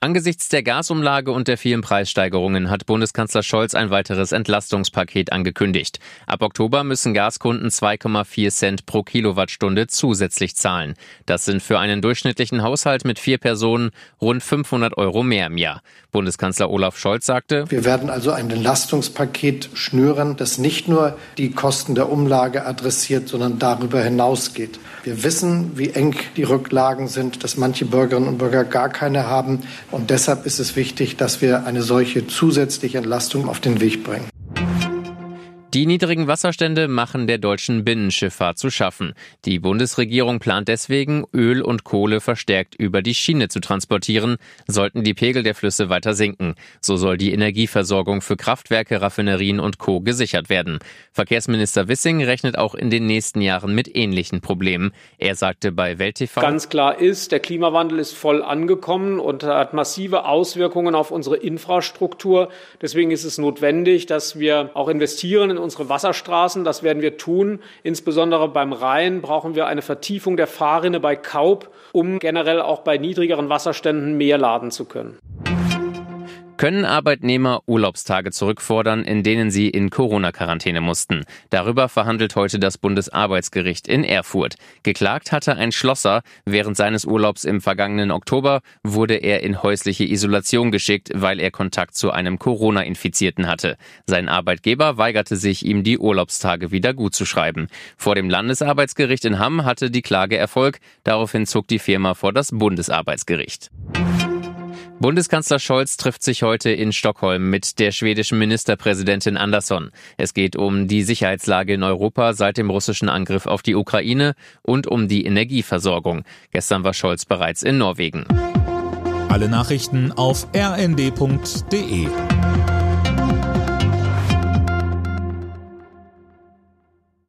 Angesichts der Gasumlage und der vielen Preissteigerungen hat Bundeskanzler Scholz ein weiteres Entlastungspaket angekündigt. Ab Oktober müssen Gaskunden 2,4 Cent pro Kilowattstunde zusätzlich zahlen. Das sind für einen durchschnittlichen Haushalt mit vier Personen rund 500 Euro mehr im Jahr. Bundeskanzler Olaf Scholz sagte, Wir werden also ein Entlastungspaket schnüren, das nicht nur die Kosten der Umlage adressiert, sondern darüber hinausgeht. Wir wissen, wie eng die Rücklagen sind, dass manche Bürgerinnen und Bürger gar keine haben. Und deshalb ist es wichtig, dass wir eine solche zusätzliche Entlastung auf den Weg bringen. Die niedrigen Wasserstände machen der deutschen Binnenschifffahrt zu schaffen. Die Bundesregierung plant deswegen, Öl und Kohle verstärkt über die Schiene zu transportieren, sollten die Pegel der Flüsse weiter sinken. So soll die Energieversorgung für Kraftwerke, Raffinerien und Co. gesichert werden. Verkehrsminister Wissing rechnet auch in den nächsten Jahren mit ähnlichen Problemen. Er sagte bei Welt TV, Ganz klar ist, der Klimawandel ist voll angekommen und hat massive Auswirkungen auf unsere Infrastruktur. Deswegen ist es notwendig, dass wir auch investieren in unsere Wasserstraßen. Das werden wir tun. Insbesondere beim Rhein brauchen wir eine Vertiefung der Fahrrinne bei Kaub, um generell auch bei niedrigeren Wasserständen mehr laden zu können. Können Arbeitnehmer Urlaubstage zurückfordern, in denen sie in Corona-Quarantäne mussten? Darüber verhandelt heute das Bundesarbeitsgericht in Erfurt. Geklagt hatte ein Schlosser. Während seines Urlaubs im vergangenen Oktober wurde er in häusliche Isolation geschickt, weil er Kontakt zu einem Corona-Infizierten hatte. Sein Arbeitgeber weigerte sich, ihm die Urlaubstage wieder gutzuschreiben. Vor dem Landesarbeitsgericht in Hamm hatte die Klage Erfolg. Daraufhin zog die Firma vor das Bundesarbeitsgericht. Bundeskanzler Scholz trifft sich heute in Stockholm mit der schwedischen Ministerpräsidentin Andersson. Es geht um die Sicherheitslage in Europa seit dem russischen Angriff auf die Ukraine und um die Energieversorgung. Gestern war Scholz bereits in Norwegen. Alle Nachrichten auf rnd.de